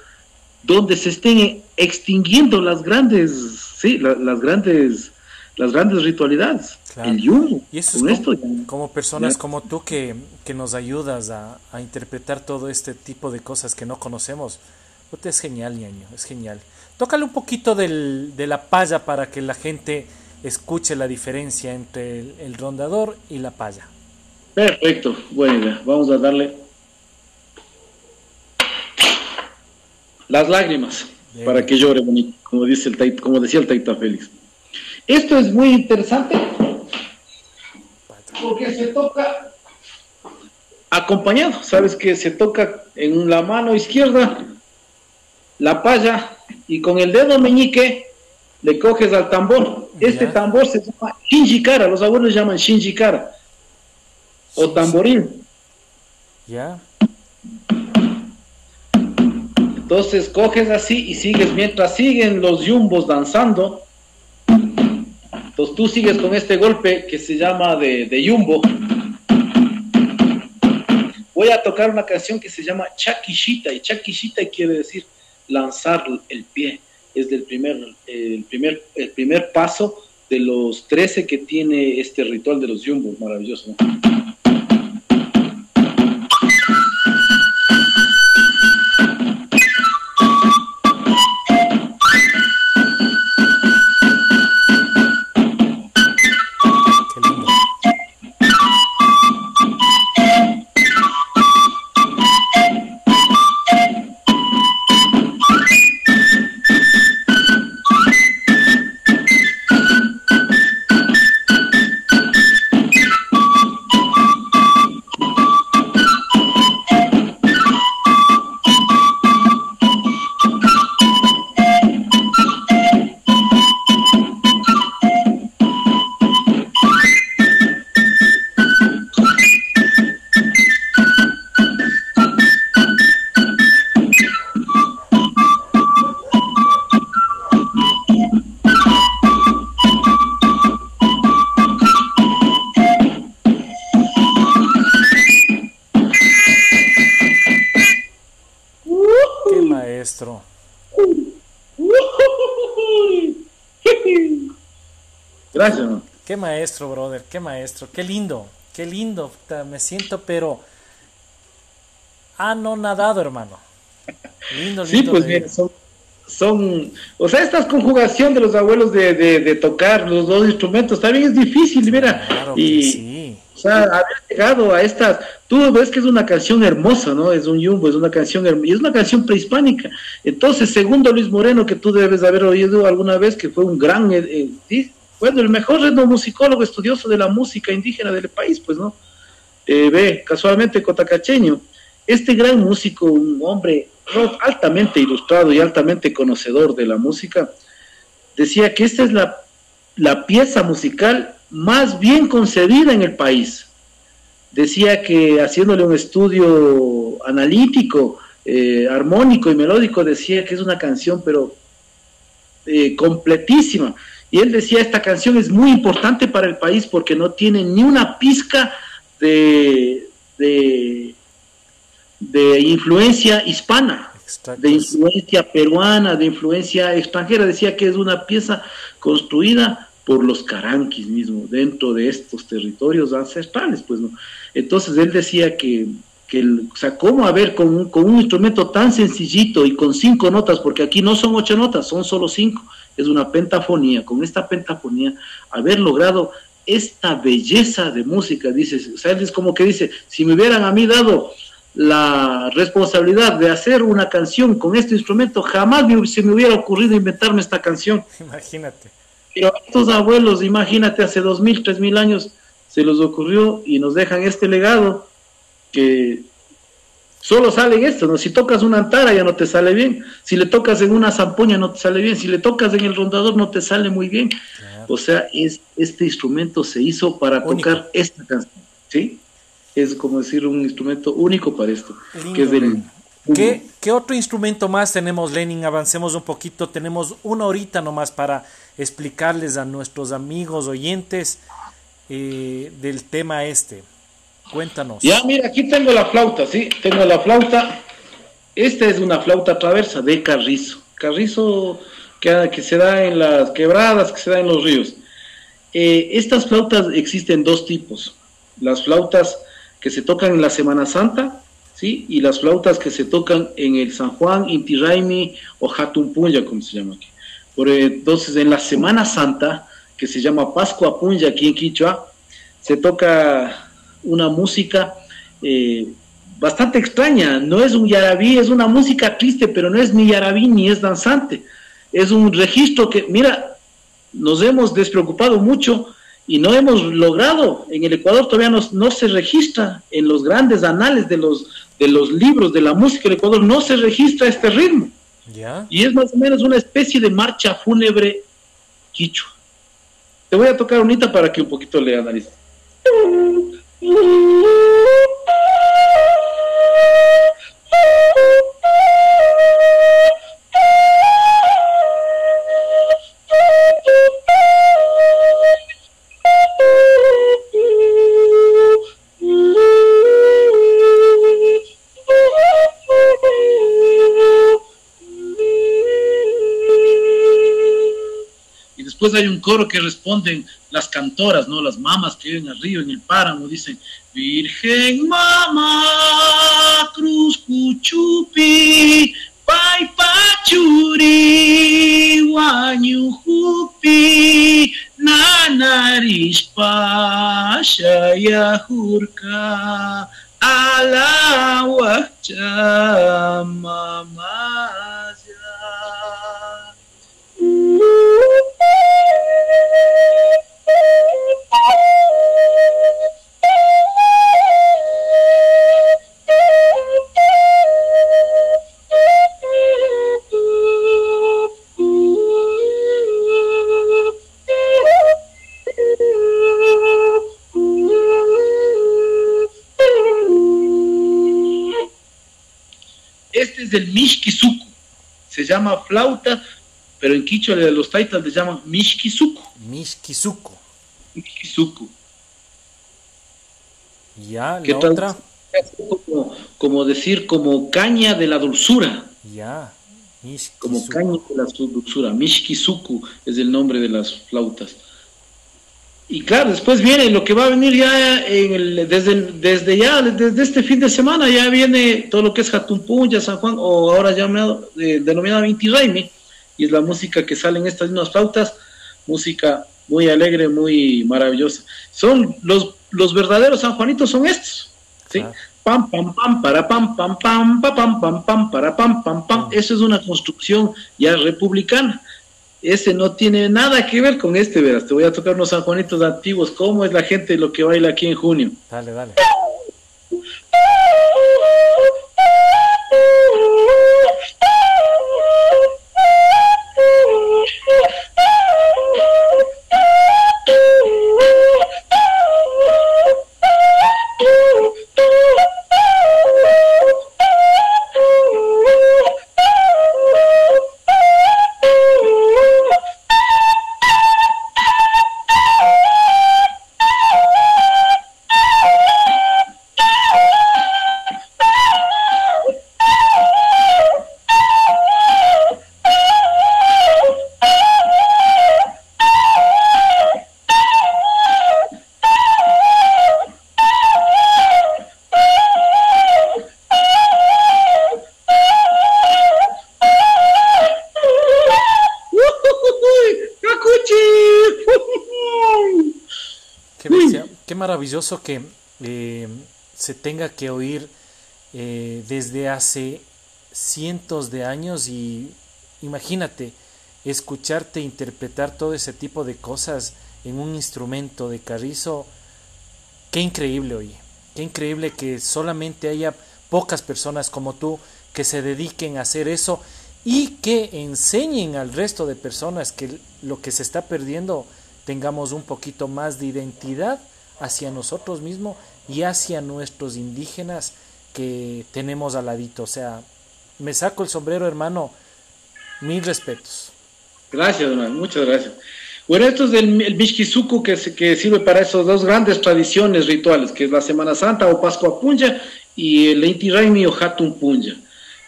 donde se estén extinguiendo las grandes, sí, las grandes las grandes ritualidades. El y eso es como, como personas como tú que, que nos ayudas a, a, interpretar todo este tipo de cosas que no conocemos es genial, ñaño, es genial. Tócale un poquito del, de la paya para que la gente escuche la diferencia entre el, rondador y la paya. Perfecto, buena Vamos a darle las lágrimas para que llore bonito, como, dice el, como decía el Taita Félix. Esto es muy interesante porque se toca acompañado, sabes que se toca en la mano izquierda la paya y con el dedo meñique le coges al tambor. Este tambor se llama shinjikara, los abuelos llaman shinjikara o tamboril. Ya. Entonces coges así y sigues mientras siguen los yumbos danzando. Entonces tú sigues con este golpe que se llama de, de yumbo. Voy a tocar una canción que se llama Chakishita y Chakishita quiere decir lanzar el pie. Es del primer, el primer, el primer paso de los 13 que tiene este ritual de los yumbos, maravilloso. Qué maestro, brother, qué maestro, qué lindo, qué lindo. Me siento, pero nadado, hermano. Lindo, lindo. Sí, pues son, o sea, esta conjugación de los abuelos de, de, tocar los dos instrumentos también es difícil, mira. y, O sea, haber llegado a estas, tú ves que es una canción hermosa, ¿no? Es un yumbo, es una canción y es una canción prehispánica. Entonces, segundo Luis Moreno, que tú debes haber oído alguna vez, que fue un gran, eh, eh, bueno, el mejor musicólogo estudioso de la música indígena del país, pues, ¿no? Eh, ve, casualmente cotacacheño. Este gran músico, un hombre altamente ilustrado y altamente conocedor de la música, decía que esta es la, la pieza musical más bien concebida en el país. Decía que haciéndole un estudio analítico, eh, armónico y melódico, decía que es una canción, pero eh, completísima. Y él decía, esta canción es muy importante para el país porque no tiene ni una pizca de, de, de influencia hispana, de influencia peruana, de influencia extranjera. Decía que es una pieza construida por los caranquis mismo dentro de estos territorios ancestrales, pues no. Entonces él decía que, que o sea, ¿cómo haber con un, con un instrumento tan sencillito y con cinco notas, porque aquí no son ocho notas, son solo cinco, es una pentafonía, con esta pentafonía, haber logrado esta belleza de música, dice, o sea, es como que dice, si me hubieran a mí dado la responsabilidad de hacer una canción con este instrumento, jamás se me hubiera ocurrido inventarme esta canción. Imagínate. Pero a estos abuelos, imagínate, hace dos mil, tres mil años se les ocurrió y nos dejan este legado que solo sale esto, ¿no? Si tocas una antara ya no te sale bien, si le tocas en una zampoña no te sale bien, si le tocas en el rondador no te sale muy bien. O sea, es, este instrumento se hizo para tocar esta canción, ¿sí? Es como decir un instrumento único para esto, que es del... ¿Qué, ¿Qué, otro instrumento más tenemos, Lenin? Avancemos un poquito. Tenemos una horita nomás para explicarles a nuestros amigos oyentes eh, del tema este. Cuéntanos. Ya, mira, aquí tengo la flauta, ¿sí? Tengo la flauta. Esta es una flauta traversa de carrizo. Carrizo que, que se da en las quebradas, que se da en los ríos. Eh, estas flautas existen dos tipos. Las flautas que se tocan en la Semana Santa ¿sí? Y las flautas que se tocan en el San Juan, Inti Raimi o Hatumpunya, como se llama aquí. Por, entonces, en la Semana Santa, que se llama Pascua Punya aquí en Quichua, se toca una música eh, bastante extraña. No es un yarabí, es una música triste, pero no es ni yarabí ni es danzante. Es un registro que, mira, nos hemos despreocupado mucho y no hemos logrado, en el Ecuador todavía no, no, se registra en los grandes anales de los, de los libros de la música del Ecuador, no se registra este ritmo. Y es más o menos una especie de marcha fúnebre quichua. Te voy a tocar unita para que un poquito le analices. Mm-hmm. después hay un coro que responden las cantoras, ¿no? Las mamas que viven al río, en el páramo, dicen, Virgen Mama, Cruz Cuchupi, Pai Pachuri, Hupi, Nanarispa, Shayahurka, Ala llama flauta pero en quichua de los taitas le llaman Mishkizuku. Mishkizuku. Mishkizuku. Ya, la otra. Como, decir, como caña de la dulzura. Ya. Como caña de la dulzura. Mishkizuku es el nombre de las flautas. Y claro, después viene lo que va a venir ya en el, desde, desde ya, desde este fin de semana, ya viene todo lo que es ya San Juan, o ahora llamado, eh, denominado Inti Raimi y es la música que sale en estas mismas flautas, música muy alegre, muy maravillosa. Son los, los verdaderos sanjuanitos son estos, ¿sí? Pam, pam, pam, para pam, pam, pam, pam, pam, pam, pam, para pam, pam, pam. Eso es una construcción ya republicana. Ese no tiene nada que ver con este, verás. Te voy a tocar unos sanjuanitos antiguos. ¿Cómo es la gente lo que baila aquí en junio? Dale, dale. Maravilloso que eh, se tenga que oír eh, desde hace cientos de años y imagínate escucharte interpretar todo ese tipo de cosas en un instrumento de carrizo, qué increíble oye, qué increíble que solamente haya pocas personas como tú que se dediquen a hacer eso y que enseñen al resto de personas que lo que se está perdiendo tengamos un poquito más de identidad hacia nosotros mismos y hacia nuestros indígenas que tenemos al ladito. O sea, me saco el sombrero, hermano. Mil respetos. Gracias, hermano. Muchas gracias. Bueno, esto es el, el Mishkizuku que, que sirve para esas dos grandes tradiciones rituales, que es la Semana Santa o Pascua Punja y el Inti Raimi o Hatun Punja.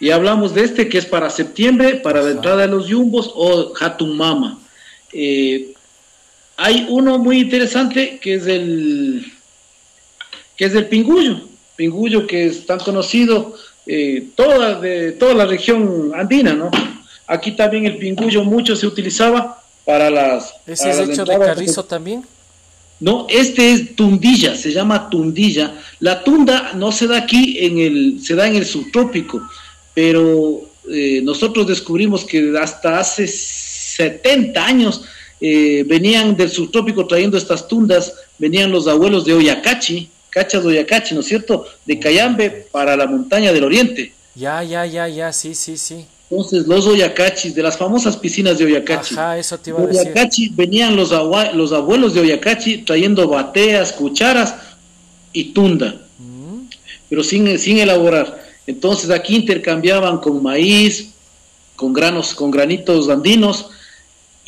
Y hablamos de este que es para septiembre, para la entrada de los yumbos o Hatun Mama. Eh, hay uno muy interesante que es el que es el pingullo, pingullo que es tan conocido eh, toda de toda la región andina, ¿no? Aquí también el pingullo mucho se utilizaba para las. ¿Ese es hecho de carrizo también? No, este es tundilla, se llama tundilla. La tunda no se da aquí en el, se da en el subtrópico, pero eh, nosotros descubrimos que hasta hace 70 años eh, venían del subtrópico trayendo estas tundas, venían los abuelos de Oyacachi, cachas de Oyacachi, ¿no es cierto? De Cayambe para la montaña del oriente. Ya, ya, ya, ya, sí, sí, sí. Entonces, los Oyacachis, de las famosas piscinas de Oyacachi. Ajá, eso te iba a Oyacachi, venían los, los abuelos de Oyacachi trayendo bateas, cucharas y tunda, mm. pero sin, sin elaborar. Entonces, aquí intercambiaban con maíz, con granos, con granitos andinos,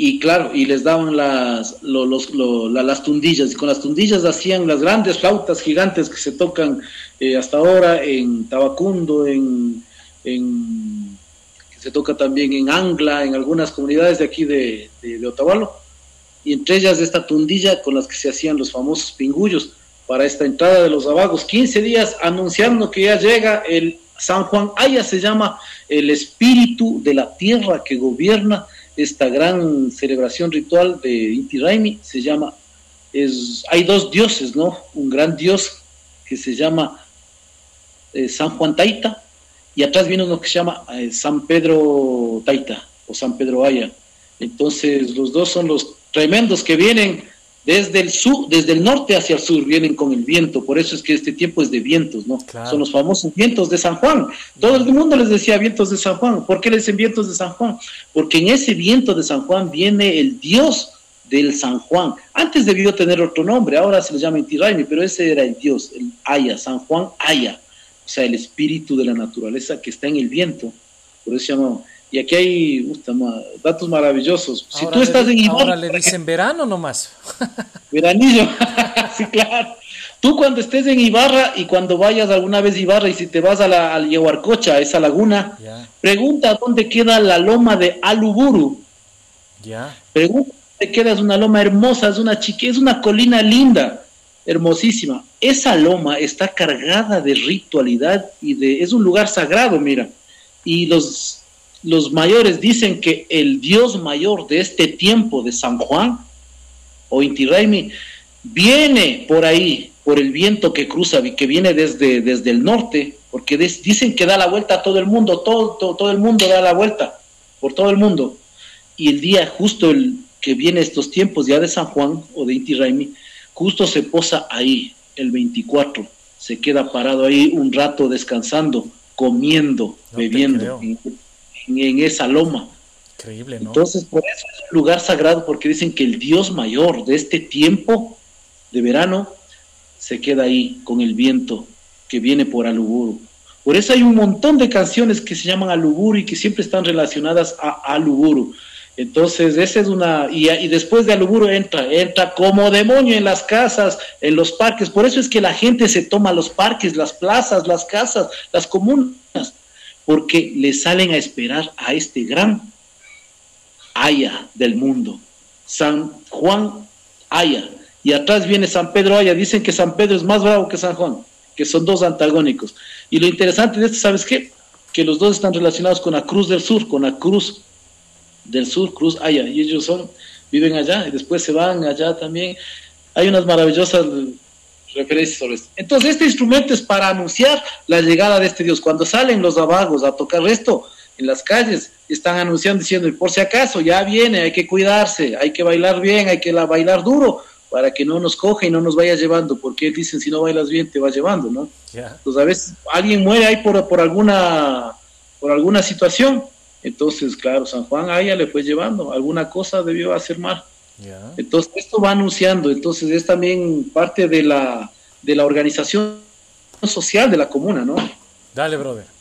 y claro, y les daban las, los, las tundillas, y con las tundillas hacían las grandes flautas gigantes que se tocan eh, hasta ahora en Tabacundo, en, en, que se toca también en Angla, en algunas comunidades de aquí de, de, Otavalo, y entre ellas esta tundilla con las que se hacían los famosos pingullos para esta entrada de los abagos, 15 días anunciando que ya llega el San Juan Aya, se llama el espíritu de la tierra que gobierna esta gran celebración ritual de Inti Raimi se llama, es, hay dos dioses, ¿no? Un gran dios que se llama eh, San Juan Taita y atrás viene uno que se llama eh, San Pedro Taita o San Pedro Aya. Entonces los dos son los tremendos que vienen desde el sur, desde el norte hacia el sur vienen con el viento, por eso es que este tiempo es de vientos, ¿no? Son los famosos vientos de San Juan. Todo el mundo les decía vientos de San Juan. ¿Por qué les dicen vientos de San Juan? Porque en ese viento de San Juan viene el Dios del San Juan. Antes debió tener otro nombre, ahora se le llama Inti pero ese era el Dios, el Aya, San Juan Aya, o sea, el espíritu de la naturaleza que está en el viento. Por eso se llama y aquí hay datos maravillosos. Si tú estás en Ibarra. Ahora le dicen verano nomás. Veranillo, sí, claro. Tú cuando estés en Ibarra y cuando vayas alguna vez a Ibarra y si te vas a la al Yehuarcocha, esa laguna, pregunta dónde queda la loma de Aluburu. Ya. Pregunta dónde queda, es una loma hermosa, es una chique, es una colina linda, hermosísima. Esa loma está cargada de ritualidad y de es un lugar sagrado, mira. Y los los mayores dicen que el dios mayor de este tiempo de San Juan o Inti Raimi viene por ahí, por el viento que cruza, que viene desde, desde el norte, porque dicen que da la vuelta a todo el mundo, todo, todo, el mundo da la vuelta, por todo el mundo. Y el día justo el que viene estos tiempos ya de San Juan o de Inti Raimi, justo se posa ahí, el 24, se queda parado ahí un rato descansando, comiendo, bebiendo en esa loma. Increíble, ¿no? Entonces, por eso es un lugar sagrado, porque dicen que el Dios mayor de este tiempo de verano se queda ahí con el viento que viene por Aluburu. Por eso hay un montón de canciones que se llaman Aluburu y que siempre están relacionadas a Aluburu. Entonces, esa es una. Y, y, después de Aluburu entra, entra como demonio en las casas, en los parques. Por eso es que la gente se toma los parques, las plazas, las casas, las comunas porque le salen a esperar a este gran Aya del mundo, San Juan Aya. Y atrás viene San Pedro Aya. Dicen que San Pedro es más bravo que San Juan, que son dos antagónicos. Y lo interesante de esto, ¿sabes qué? Que los dos están relacionados con la Cruz del Sur, con la Cruz del Sur, Cruz Aya. Y ellos son, viven allá y después se van allá también. Hay unas maravillosas referencias sobre esto. Entonces, este instrumento es para anunciar la llegada de este Dios. Cuando salen los abagos a tocar esto en las calles, están anunciando diciendo, por si acaso, ya viene, hay que cuidarse, hay que bailar bien, hay que la, bailar duro, para que no nos coja y no nos vaya llevando, porque dicen, si no bailas bien, te va llevando, ¿no? Entonces, a veces alguien muere ahí por, por, alguna, por alguna situación. Entonces, claro, San Juan a ella le fue llevando, alguna cosa debió hacer mal. Entonces, esto va anunciando, entonces es también parte de la, de la organización social de la comuna, ¿no? Dale, brother.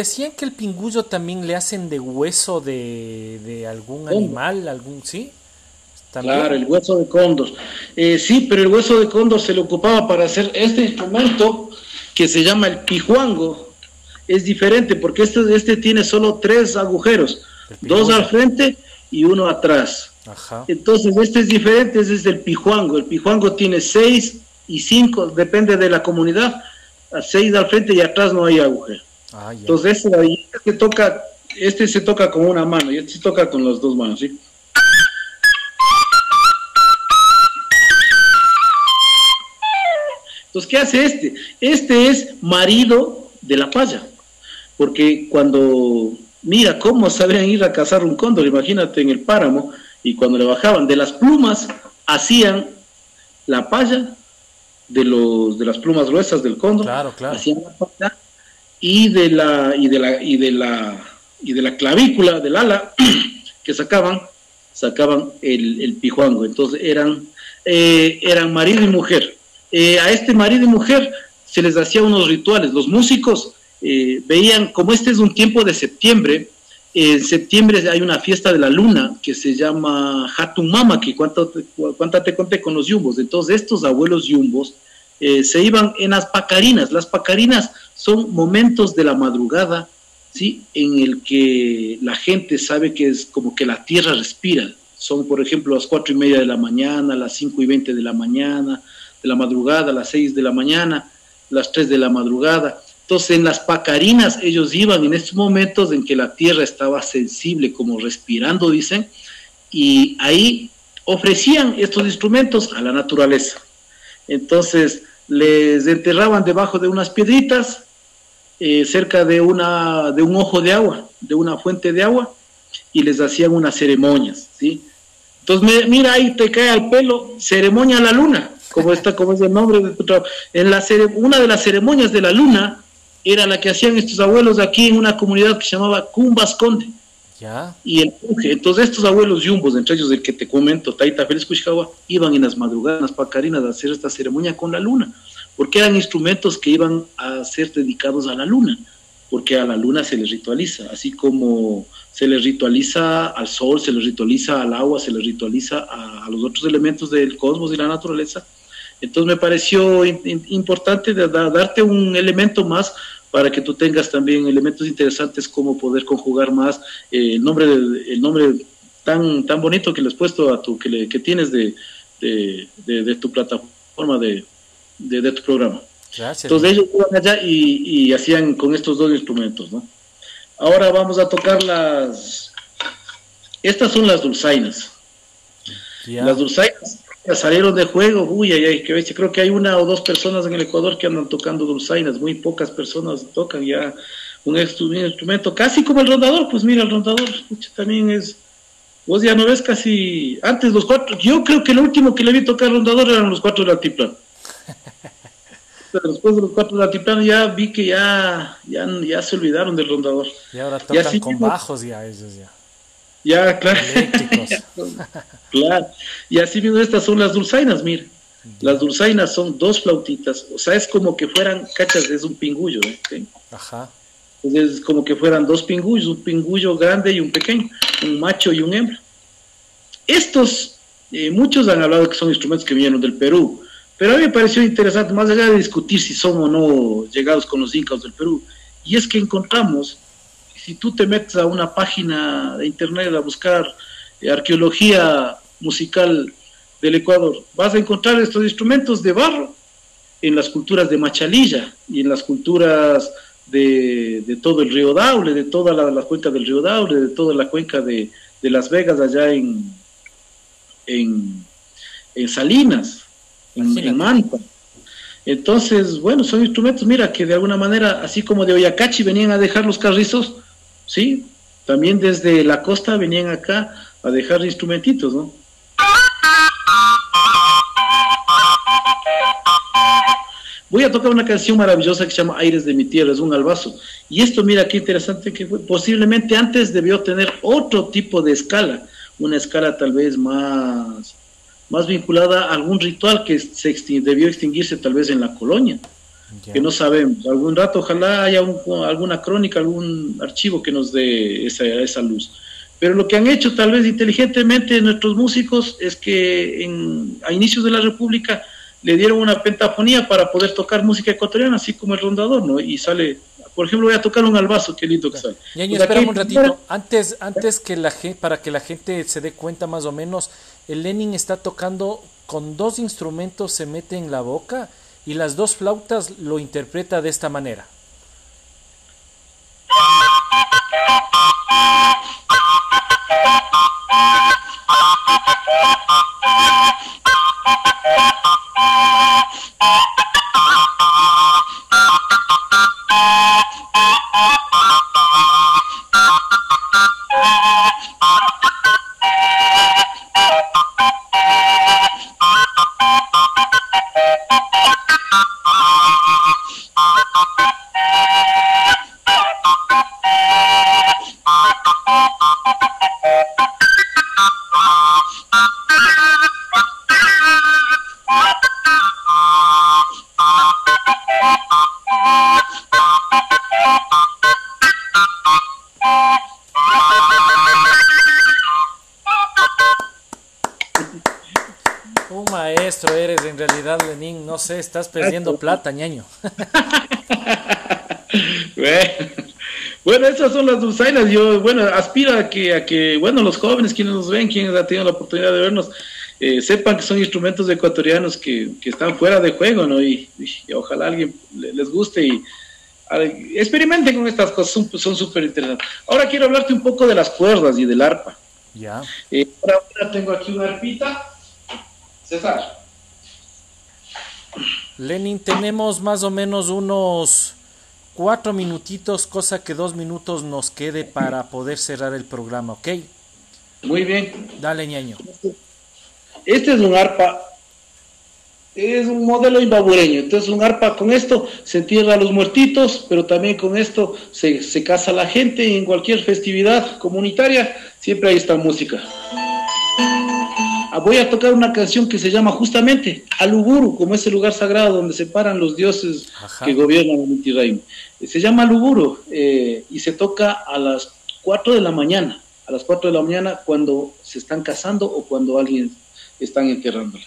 Decían que el pingullo también le hacen de hueso de, algún animal, algún, ¿sí? Claro, el hueso de cóndor. Eh, sí, pero el hueso de cóndor se le ocupaba para hacer este instrumento que se llama el pijuango. Es diferente porque este, este tiene solo tres agujeros, dos al frente y uno atrás. Entonces, este es diferente, este es el pijuango. El pijuango tiene seis y cinco, depende de la comunidad, seis al frente y atrás no hay agujero. Ah, Entonces, este, este, toca, este se toca con una mano y este se toca con las dos manos, ¿sí? Entonces, ¿qué hace este? Este es marido de la paya, porque cuando, mira cómo sabrían ir a cazar un cóndor, imagínate en el páramo, y cuando le bajaban de las plumas, hacían la paya de, los, de las plumas gruesas del cóndor, claro, claro. hacían la paya y de la y de la y de la y de la clavícula del ala que sacaban sacaban el, el pijuango. Entonces eran eh, eran marido y mujer. Eh, a este marido y mujer se les hacía unos rituales. Los músicos eh, veían como este es un tiempo de septiembre en septiembre hay una fiesta de la luna que se llama Hatumama que cuánta te conté con los yumbos. Entonces estos abuelos yumbos se iban en las pacarinas. Las pacarinas son momentos de la madrugada, ¿sí? En el que la gente sabe que es como que la tierra respira. Son, por ejemplo, las cuatro y media de la mañana, las cinco y veinte de la mañana, de la madrugada, las seis de la mañana, las tres de la madrugada. Entonces, en las pacarinas ellos iban en estos momentos en que la tierra estaba sensible, como respirando, dicen, y ahí ofrecían estos instrumentos a la naturaleza. Entonces, les enterraban debajo de unas piedritas, eh, cerca de, una, de un ojo de agua, de una fuente de agua, y les hacían unas ceremonias, ¿sí? Entonces, mira, ahí te cae al pelo, ceremonia a la luna, como está, como es el nombre de tu trabajo. En la una de las ceremonias de la luna era la que hacían estos abuelos aquí en una comunidad que se llamaba Cumbasconde. ¿Ya? Y el Entonces, estos abuelos yumbos, entre ellos el que te comento, Taita Félix iban en las madrugadas, pacarinas, a hacer esta ceremonia con la luna porque eran instrumentos que iban a ser dedicados a la luna, porque a la luna se les ritualiza, así como se les ritualiza al sol, se les ritualiza al agua, se les ritualiza a, los otros elementos del cosmos y la naturaleza. Entonces me pareció importante darte un elemento más para que tú tengas también elementos interesantes como poder conjugar más eh, el nombre el nombre tan tan bonito que le has puesto a tu que, que tienes de, de tu plataforma de, de, tu programa. Entonces ellos iban allá y, hacían con estos dos instrumentos, ¿no? Ahora vamos a tocar las Estas son las dulzainas. Las dulzainas salieron de juego, uy, ay, ay, que creo que hay una o dos personas en el Ecuador que andan tocando dulzainas, muy pocas personas tocan ya un instrumento casi como el rondador, pues mira, el rondador también es, vos ya no ves casi, antes los cuatro, yo creo que el último que le vi tocar rondador eran los cuatro del altiplano. Pero después de los cuatro del altiplano ya vi que ya, ya, ya se olvidaron del rondador. Y ahora tocan con bajos ya esos ya. Ya, claro. claro. Y así mismo estas son las dulzainas, mira. Las dulzainas son dos flautitas, o sea, es como que fueran, cachas, es un pingullo, ¿eh? Ajá. Es como que fueran dos pingullos, un pingullo grande y un pequeño, un macho y un hembra. Estos, eh, muchos han hablado que son instrumentos que vinieron del Perú, pero a mí me pareció interesante, más allá de discutir si son o no llegados con los incas del Perú, y es que encontramos si tú te metes a una página de internet a buscar eh, arqueología musical del Ecuador, vas a encontrar estos instrumentos de barro en las culturas de Machalilla y en las culturas de, todo el río Daule, de toda la, cuenca del río Daule, de toda la cuenca de, Las Vegas allá en, en, Salinas, en, Manta. Entonces, bueno, son instrumentos, mira, que de alguna manera, así como de Oyacachi venían a dejar los carrizos, ¿sí? También desde la costa venían acá a dejar instrumentitos, ¿no? Voy a tocar una canción maravillosa que se llama Aires de mi tierra, es un albazo. Y esto, mira qué interesante que fue. Posiblemente antes debió tener otro tipo de escala, una escala tal vez más, más vinculada a algún ritual que se debió extinguirse tal vez en la colonia que no sabemos. Algún rato ojalá haya alguna crónica, algún archivo que nos dé esa, esa luz. Pero lo que han hecho tal vez inteligentemente nuestros músicos es que en, a inicios de la República le dieron una pentafonía para poder tocar música ecuatoriana, así como el rondador, ¿no? Y sale, por ejemplo, voy a tocar un albazo, qué lindo que sale. Ñaño, espera un ratito. Antes, antes que la gente, para que la gente se dé cuenta más o menos, el Lenin está tocando con dos instrumentos, se mete en la boca y las dos flautas lo interpreta de esta manera. Estás perdiendo plata, ñaño. bueno, esas son las dulzainas. Yo, bueno, aspiro a que, a que, bueno, los jóvenes quienes nos ven, quienes han tenido la oportunidad de vernos, eh, sepan que son instrumentos ecuatorianos que, están fuera de juego, ¿no? Y, ojalá alguien les guste y experimenten con estas cosas, son súper interesantes. Ahora quiero hablarte un poco de las cuerdas y del arpa. Ya. Eh, ahora tengo aquí una arpita. César. Lenin, tenemos más o menos unos cuatro minutitos, cosa que dos minutos nos quede para poder cerrar el programa, ¿ok? Muy bien. Dale, ñaño. Este es un arpa, es un modelo imbabureño. Entonces, un arpa con esto se entierra a los muertitos, pero también con esto se, se casa la gente y en cualquier festividad comunitaria siempre hay esta música. Voy a tocar una canción que se llama justamente Aluburu, como ese lugar sagrado donde se paran los dioses que gobiernan el Inti Se llama Aluburu eh, y se toca a las 4 de la mañana, a las 4 de la mañana cuando se están casando o cuando alguien están enterrándole.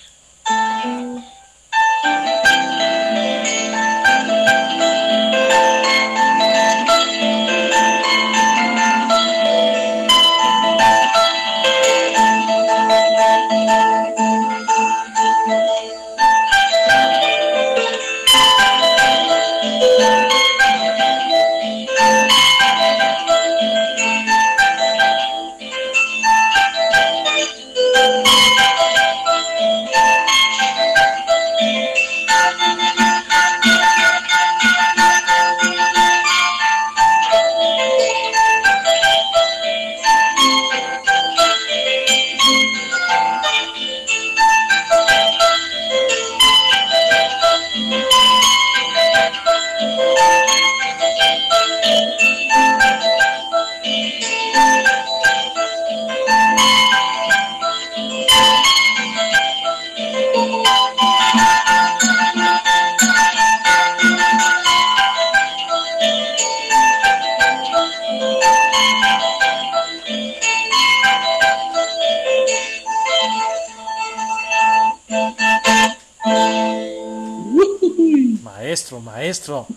Maestro, maestro.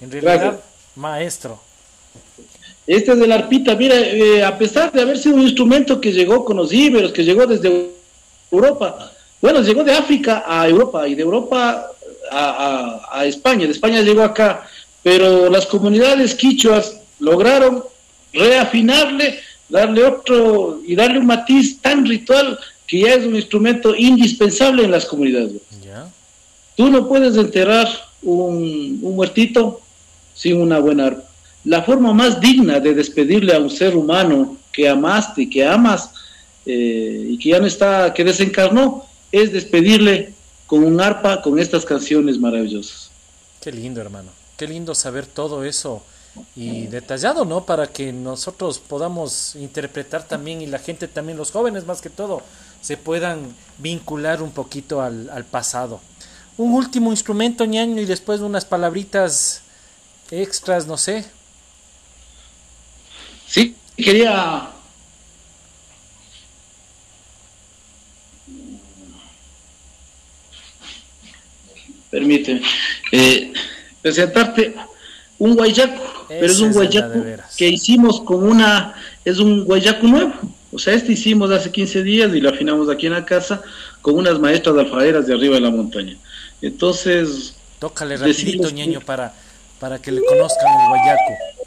En realidad, maestro. Este es de la arpita, mira, eh, a pesar de haber sido un instrumento que llegó con los íberos, que llegó desde Europa, bueno, llegó de África a Europa y de Europa a, España, de España llegó acá, pero las comunidades quichuas lograron reafinarle, darle otro y darle un matiz tan ritual que ya es un instrumento indispensable en las comunidades. Tú no puedes enterrar un, un muertito sin una buena la forma más digna de despedirle a un ser humano que amaste, que amas eh, y que ya no está, que desencarnó, es despedirle con un arpa, con estas canciones maravillosas. Qué lindo, hermano. Qué lindo saber todo eso y detallado, ¿no? Para que nosotros podamos interpretar también y la gente también, los jóvenes más que todo, se puedan vincular un poquito al pasado. Un último instrumento, ñaño, y después unas palabritas extras, no sé, Sí, quería permíteme eh, presentarte un guayaco, pero es un guayaco que hicimos con una, es un guayaco nuevo, o sea, este hicimos hace 15 días y lo afinamos aquí en la casa con unas maestras alfareras de arriba de la montaña. Entonces... Tócale rapidito, ñeño, para, para que le conozcan el guayaco.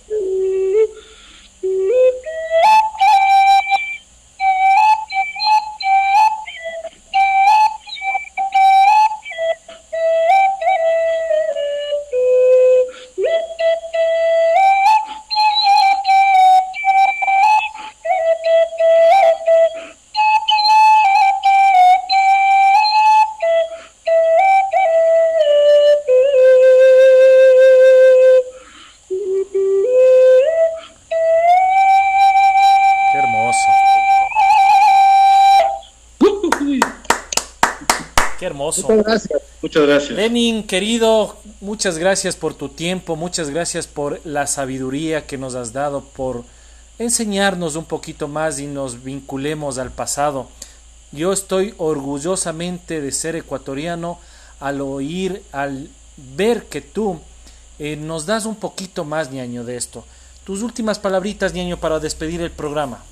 Muchas gracias, muchas gracias. Lenin, querido, muchas gracias por tu tiempo, muchas gracias por la sabiduría que nos has dado, por enseñarnos un poquito más y nos vinculemos al pasado. Yo estoy orgullosamente de ser ecuatoriano al oír, al ver que tú eh, nos das un poquito más, ñaño, de esto. Tus últimas palabritas, ñaño, para despedir el programa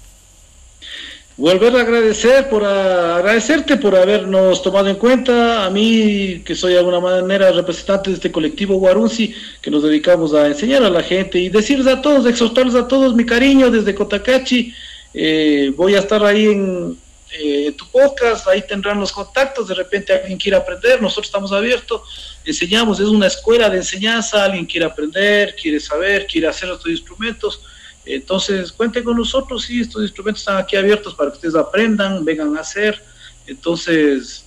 volver a agradecer por agradecerte por habernos tomado en cuenta. A mí que soy de alguna manera representante de este colectivo Guarunzi que nos dedicamos a enseñar a la gente y decirles a todos exhortarles a todos mi cariño desde Cotacachi. Eh, voy a estar ahí en eh, tu podcast ahí tendrán los contactos de repente alguien quiere aprender nosotros estamos abiertos enseñamos es una escuela de enseñanza alguien quiere aprender quiere saber quiere hacer estos instrumentos entonces, cuenten con nosotros, sí, estos instrumentos están aquí abiertos para que ustedes aprendan, vengan a hacer. Entonces,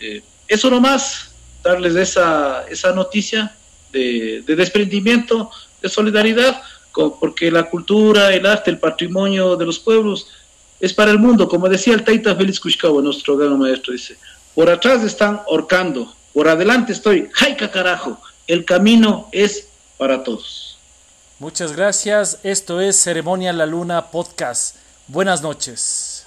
eh, eso nomás, darles esa, esa noticia de, desprendimiento, de solidaridad, porque la cultura, el arte, el patrimonio de los pueblos es para el mundo. Como decía el Taita Félix Kushkawa, nuestro gran maestro, dice, por atrás están horcando, por adelante estoy, jaica carajo, el camino es para todos. Muchas gracias. Esto es Ceremonia La Luna Podcast. Buenas noches.